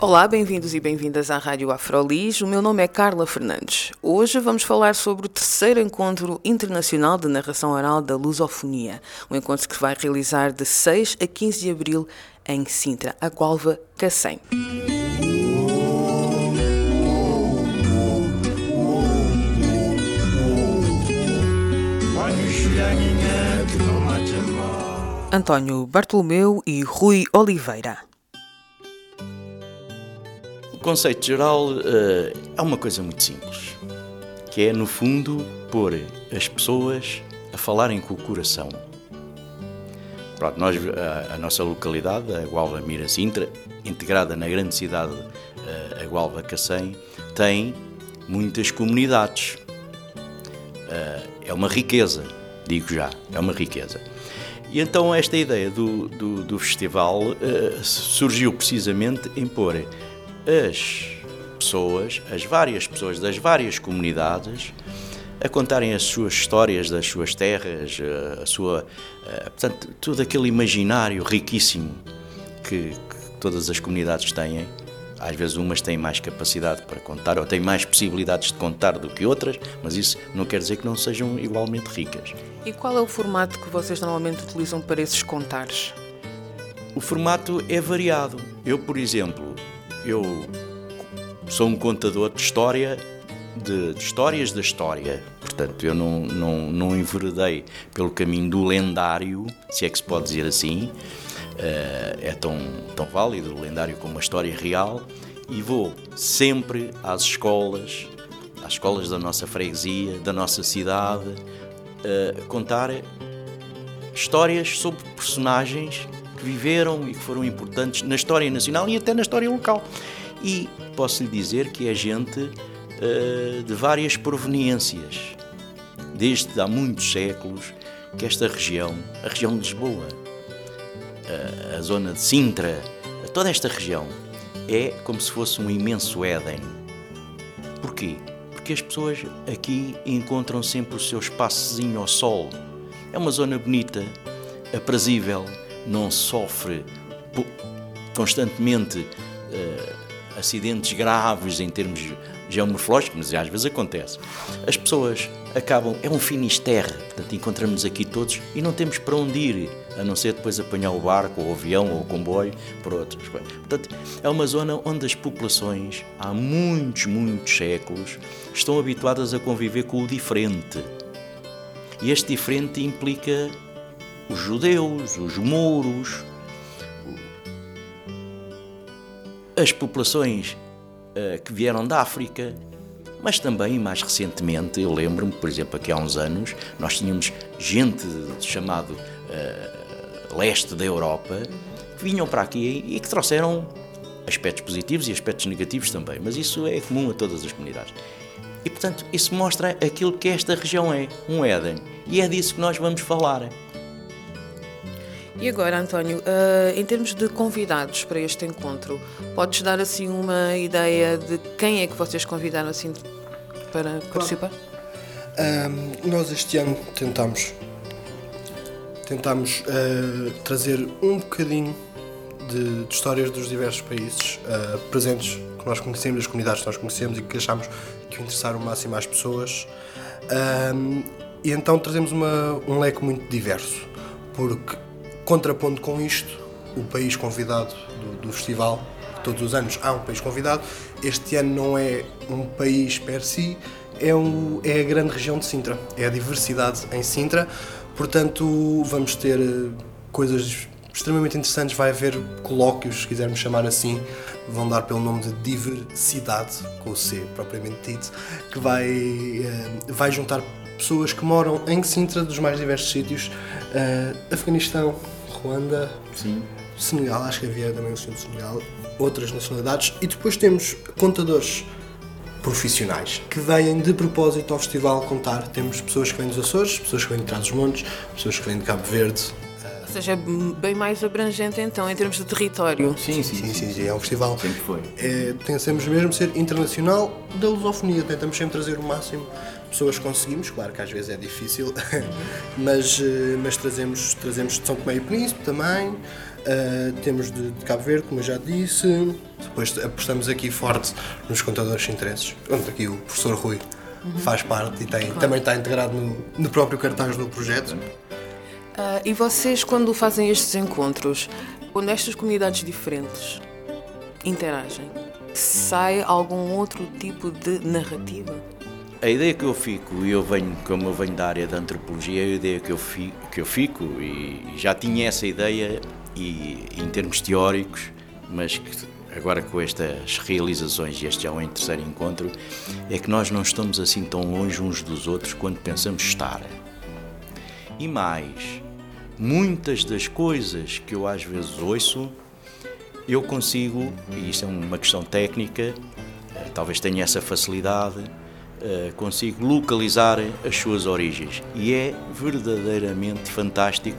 Olá, bem-vindos e bem-vindas à Rádio Afrolis. O meu nome é Carla Fernandes. Hoje vamos falar sobre o terceiro encontro internacional de narração oral da lusofonia, um encontro que vai realizar de 6 a 15 de abril em Sintra, a Gualva Cacém. António Bartolomeu e Rui Oliveira. O conceito geral uh, é uma coisa muito simples, que é, no fundo, pôr as pessoas a falarem com o coração. Pronto, nós, a, a nossa localidade, a Gualva Mira Sintra, integrada na grande cidade, uh, a Gualva Cacém, tem muitas comunidades. Uh, é uma riqueza, digo já, é uma riqueza. E então esta ideia do, do, do festival uh, surgiu precisamente em pôr as pessoas, as várias pessoas das várias comunidades, a contarem as suas histórias das suas terras, eh, a sua, uh, portanto, todo aquele imaginário riquíssimo que, que todas as comunidades têm às vezes umas têm mais capacidade para contar ou têm mais possibilidades de contar do que outras, mas isso não quer dizer que não sejam igualmente ricas. E qual é o formato que vocês normalmente utilizam para esses contares? O formato é variado. Eu, por exemplo, eu sou um contador de história, de, de histórias da história. Portanto, eu não, não, não enveredei pelo caminho do lendário, se é que se pode dizer assim, eh, é tão, tão válido, lendário como a história real, e vou sempre às escolas, às escolas da nossa freguesia, da nossa cidade, eh, contar histórias sobre personagens que viveram e que foram importantes na história nacional e até na história local. E posso lhe dizer que é gente uh, de várias proveniências, desde há muitos séculos que esta região, a região de Lisboa, a, a zona de Sintra, toda esta região, é como se fosse um imenso Éden. Porquê? Porque as pessoas aqui encontram sempre o seu espaçozinho ao sol. É uma zona bonita, aprazível, não sofre constantemente uh, acidentes graves em termos geomorfológicos, mas às vezes acontece. As pessoas acabam, é um finisterre, portanto encontramos aqui todos e não temos para onde ir, a não ser depois apanhar o barco, ou o avião, ou o comboio, por outras coisas. Portanto, é uma zona onde as populações, há muitos, muitos séculos, estão habituadas a conviver com o diferente. E este diferente implica os judeus, os mouros, as populações uh, que vieram da África, mas também mais recentemente, eu lembro-me, por exemplo, aqui há uns anos, nós tínhamos gente chamado uh, leste da Europa que vinham para aqui e que trouxeram aspectos positivos e aspectos negativos também, mas isso é comum a todas as comunidades. E portanto, isso mostra aquilo que esta região é, um Éden, e é disso que nós vamos falar. E agora, António, uh, em termos de convidados para este encontro, podes dar assim uma ideia de quem é que vocês convidaram assim para participar? Um, nós este ano tentamos tentamos uh, trazer um bocadinho de, de, histórias dos diversos países uh, presentes que nós conhecemos, as comunidades que nós conhecemos e que achamos que interessaram o máximo às pessoas. Um, e então trazemos uma, um leque muito diverso, porque Contrapondo com isto, o país convidado do, do, festival, todos os anos há um país convidado, este ano não é um país per si, é, um, é a grande região de Sintra, é a diversidade em Sintra, portanto vamos ter eh, coisas extremamente interessantes, vai haver colóquios, se quisermos chamar assim, vão dar pelo nome de diversidade, com o C propriamente dito, que vai, eh, vai juntar pessoas que moram em Sintra dos mais diversos sítios, uh, Afeganistão, Ruanda, Sim. Senegal, acho que havia também o senhor de Senegal, outras nacionalidades, e depois temos contadores profissionais que vêm de propósito ao festival contar. Temos pessoas que vêm dos Açores, pessoas que vêm de Trás-os-Montes, pessoas que vêm de Cabo Verde. Ou seja, é bem mais abrangente então em termos de território. Sim, sim, Sim, sim, sim, é um festival. Sempre foi. É, tentamos mesmo ser internacional da lusofonia, tentamos sempre trazer o máximo pessoas conseguimos, claro que às vezes é difícil, mas, eh, mas trazemos, trazemos de São Tomé e Príncipe também, eh, temos de, de Cabo Verde, como eu já disse, depois apostamos aqui forte nos contadores de interesses, onde aqui o professor Rui faz parte e tem, também está integrado no, no próprio cartaz do projeto. Ah, e vocês, quando fazem estes encontros, quando estas comunidades diferentes interagem, sai algum outro tipo de narrativa? A ideia que eu fico, e eu venho, como eu venho da área da antropologia, a ideia que eu fico, que eu fico e já tinha essa ideia e, em termos teóricos, mas que agora com estas realizações, e este já é um terceiro encontro, é que nós não estamos assim tão longe uns dos outros quando pensamos estar. E mais, muitas das coisas que eu às vezes ouço, eu consigo, e isto é uma questão técnica, eh, talvez tenha essa facilidade, consigo localizar as suas origens. E é verdadeiramente fantástico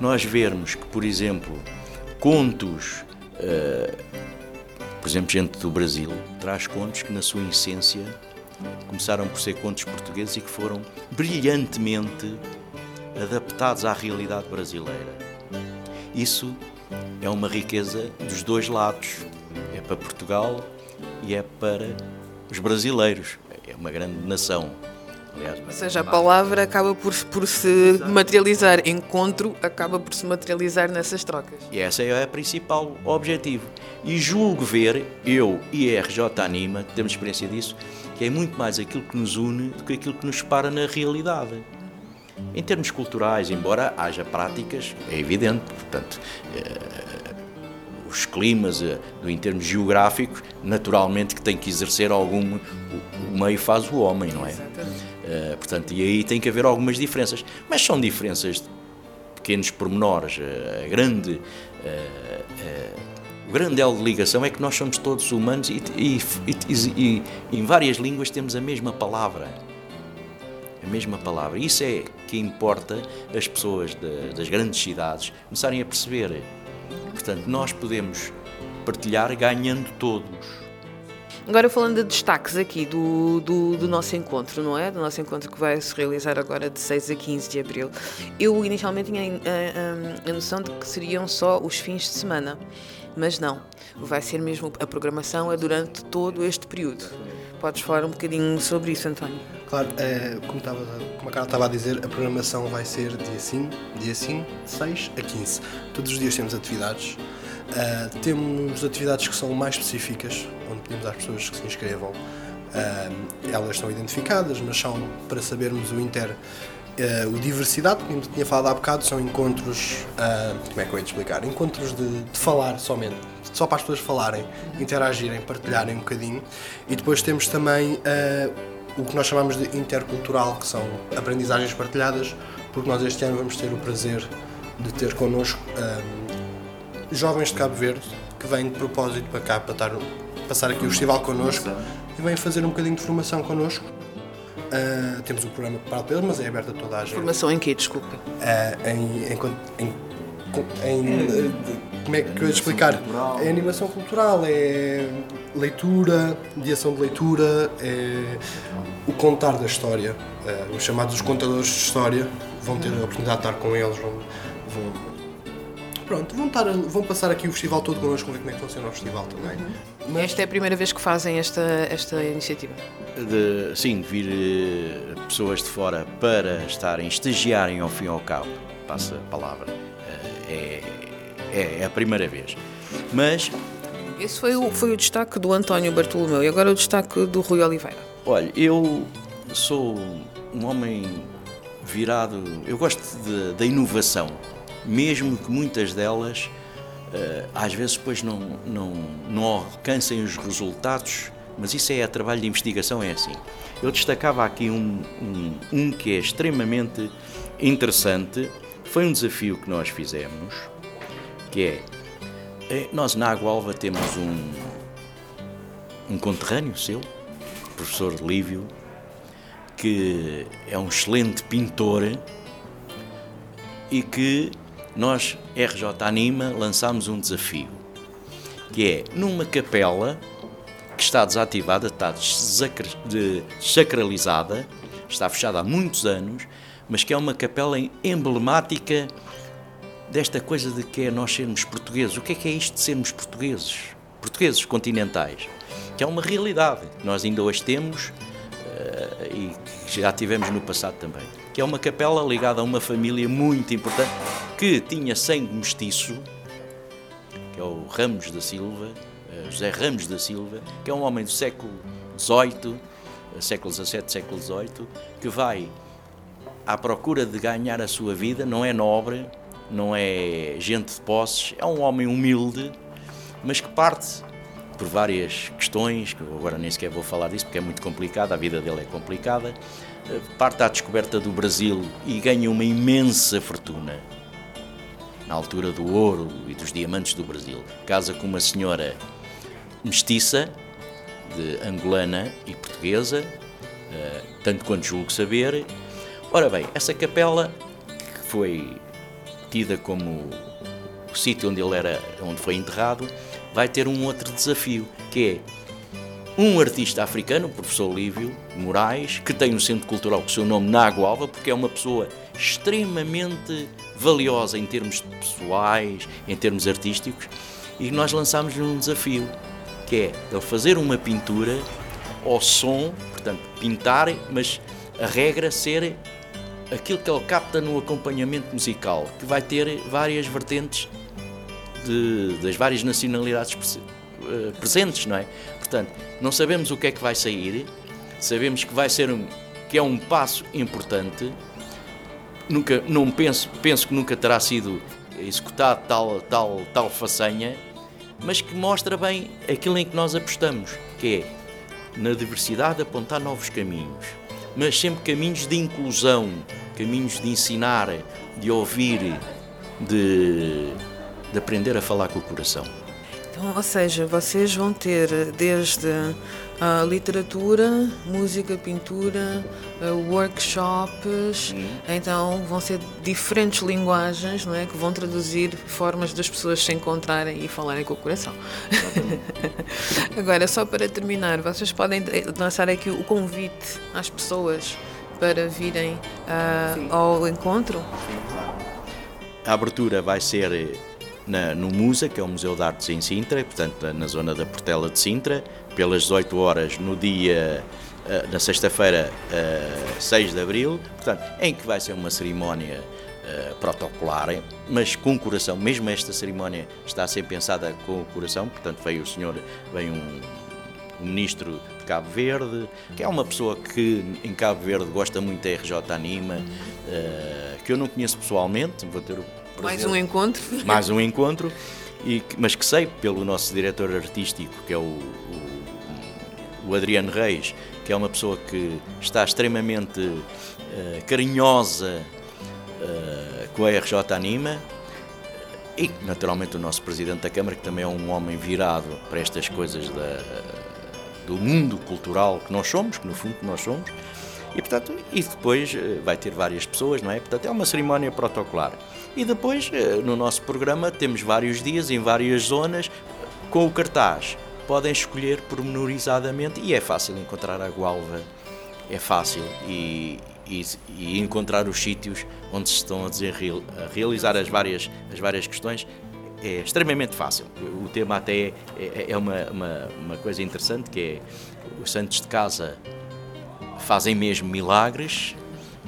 nós vermos que, por exemplo, contos, eh, por exemplo, gente do Brasil traz contos que, na sua essência, começaram por ser contos portugueses e que foram brilhantemente adaptados à realidade brasileira. Isso é uma riqueza dos dois lados. É para Portugal e é para os brasileiros. É uma grande nação. Aliás, Ou seja, a palavra acaba por, por se materializar, encontro acaba por se materializar nessas trocas. E esse é o principal objetivo. E julgo ver, eu e a RJ Anima, temos experiência disso, que é muito mais aquilo que nos une do que aquilo que nos separa na realidade. Em termos culturais, embora haja práticas, é evidente, portanto, eh, os climas, eh, em termos geográficos, naturalmente que tem que exercer algum. O, meio faz o homem, não é? Eh, portanto, e aí tem que haver algumas diferenças. Mas são diferenças de pequenos pormenores. Eh, a grande. o grande elo de ligação é que nós somos todos humanos e, e- e- e em várias línguas temos a mesma palavra a mesma palavra. Isso é que importa as pessoas de- das grandes cidades começarem a perceber. Portanto, nós podemos partilhar ganhando todos. Agora falando de destaques aqui do, do, do nosso encontro, não é? Do nosso encontro que vai se realizar agora de 6 a 15 de abril. Eu inicialmente tinha a, a- a noção de que seriam só os fins de semana, mas não. Vai ser mesmo, a programação é durante todo este período. Podes falar um bocadinho sobre isso, António? Claro, eh, como, estava, como a Carla estava a dizer, a programação vai ser dia 5, dia 5, de 6 a 15. Todos os dias temos atividades. Eh, temos atividades que são mais específicas, onde pedimos às pessoas que se inscrevam. Eh, elas são identificadas, mas são para sabermos o inter. Eh, o diversidade, como tinha falado há bocado, são encontros. eh, como é que eu ia te explicar? Encontros de, de falar somente. Só para as pessoas falarem, interagirem, partilharem um bocadinho. E depois temos também eh, o que nós chamamos de intercultural, que são aprendizagens partilhadas, porque nós este ano vamos ter o prazer de ter connosco jovens de Cabo Verde que vêm de propósito para cá para estar, passar aqui o festival connosco e vêm fazer um bocadinho de formação connosco. Ah, temos o programa preparado para eles, mas é aberto a toda a gente. Formação em quê, desculpa? Ah, em, em, em, em, eh, como é que eu ia explicar? É animação cultural, é leitura, mediação de leitura, é o contar da história. Eh, os chamados contadores de história vão ter a oportunidade de estar com eles, vão, vão- pronto, vão, estar, vão passar aqui o festival todo connosco, ver como é que funciona o festival também. Mas Esta é a primeira vez que fazem esta, esta iniciativa. De, sim, vir eh, pessoas de fora para estarem, estagiarem ao fim e ao cabo, passa a palavra, eh, é, é, é a primeira vez. Mas, Esse foi o, foi o destaque do António Bartolomeu e agora o destaque do Rui Oliveira. olha, eu sou um homem virado, eu gosto da inovação, mesmo que muitas delas eh, às vezes depois não, não, não alcancem os resultados, mas isso é trabalho de investigação, é assim. Eu destacava aqui um, um, um que é extremamente interessante, foi um desafio que nós fizemos, que é, eh, nós na Água Alva temos um, um conterrâneo seu, professor Lívio, que é um excelente pintor e que nós, RJ Anima, lançámos um desafio, que é numa capela que está desativada, está desacralizada, está fechada há muitos anos, mas que é uma capela emblemática desta coisa de que é nós sermos portugueses. O que é que é isto de sermos portugueses? Portugueses continentais. Que é uma realidade nós ainda hoje temos uh, e já tivemos no passado também. Que é uma capela ligada a uma família muito importante que tinha sangue mestiço, que é o Ramos da Silva, uh, José Ramos da Silva, que é um homem do século XVIII, século XVII, século XVIII, que vai à procura de ganhar a sua vida, não é nobre, não é gente de posses, é um homem humilde, mas que parte por várias questões, que agora nem sequer vou falar disso porque é muito complicado, a vida dele é complicada, eh, parte à descoberta do Brasil e ganha uma imensa fortuna na altura do ouro e dos diamantes do Brasil. Casa com uma senhora mestiça, de angolana e portuguesa, eh, tanto quanto julgo saber. Ora bem, essa capela que foi tida como o sítio onde ele era, onde foi enterrado, vai ter um outro desafio, que é um artista africano, o professor Lívio Moraes, que tem um centro cultural com o seu nome na Agualva, porque é uma pessoa extremamente valiosa em termos pessoais, em termos artísticos, e nós lançámos-lhe um desafio, que é ele fazer uma pintura ao som, portanto, pintar, mas a regra ser aquilo que ele capta no acompanhamento musical, que vai ter várias vertentes de, das várias nacionalidades eh, presentes, não é? Portanto, não sabemos o que é que vai sair, sabemos que vai ser um, que é um passo importante. Nunca, não penso, penso que nunca terá sido executado tal, tal, tal façanha, mas que mostra bem aquilo em que nós apostamos, que é na diversidade apontar novos caminhos, mas sempre caminhos de inclusão, caminhos de ensinar, de ouvir, de, de aprender a falar com o coração. Então, ou seja, vocês vão ter desde a literatura, música, pintura, workshops, hum. então vão ser diferentes linguagens não é, que vão traduzir formas das pessoas se encontrarem e falarem com o coração. Agora, só para terminar, vocês podem lançar aqui o convite às pessoas para virem uh, ao encontro? A abertura vai ser na, no MUSA, que é o Museu de Artes em Sintra, portanto na zona da Portela de Sintra, pelas 18 horas no dia, uh, na sexta-feira, uh, 6 de Abril, portanto, em que vai ser uma cerimónia uh, protocolar, mas com coração, mesmo esta cerimónia está a ser pensada com o coração, portanto veio o senhor, veio um, um ministro de Cabo Verde, que é uma pessoa que em Cabo Verde gosta muito da RJ Anima, que eu não conheço pessoalmente, vou ter o mais um encontro. Mais um encontro, e, mas que sei pelo nosso diretor artístico, que é o, o, o Adriano Reis, que é uma pessoa que está extremamente uh, carinhosa uh, com a RJ Anima, e naturalmente o nosso Presidente da Câmara, que também é um homem virado para estas coisas da, do mundo cultural que nós somos, que no fundo nós somos, e portanto, e depois eh, vai ter várias pessoas, não é? Portanto, é uma cerimónia protocolar. E depois, eh, no nosso programa, temos vários dias em várias zonas com o cartaz. Podem escolher pormenorizadamente e é fácil encontrar a Gualva, é fácil e, e, e encontrar os sítios onde se estão a, dizer, a realizar as várias, as várias questões é extremamente fácil. O tema até é, é, é uma, uma, uma, coisa interessante que é os santos de casa fazem mesmo milagres,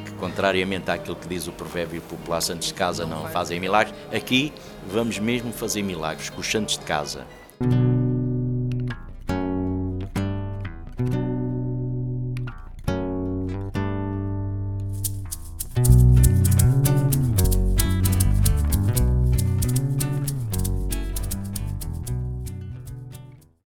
que contrariamente àquilo que diz o provérbio popular, santos de casa não fazem milagres, aqui vamos mesmo fazer milagres com os santos de casa.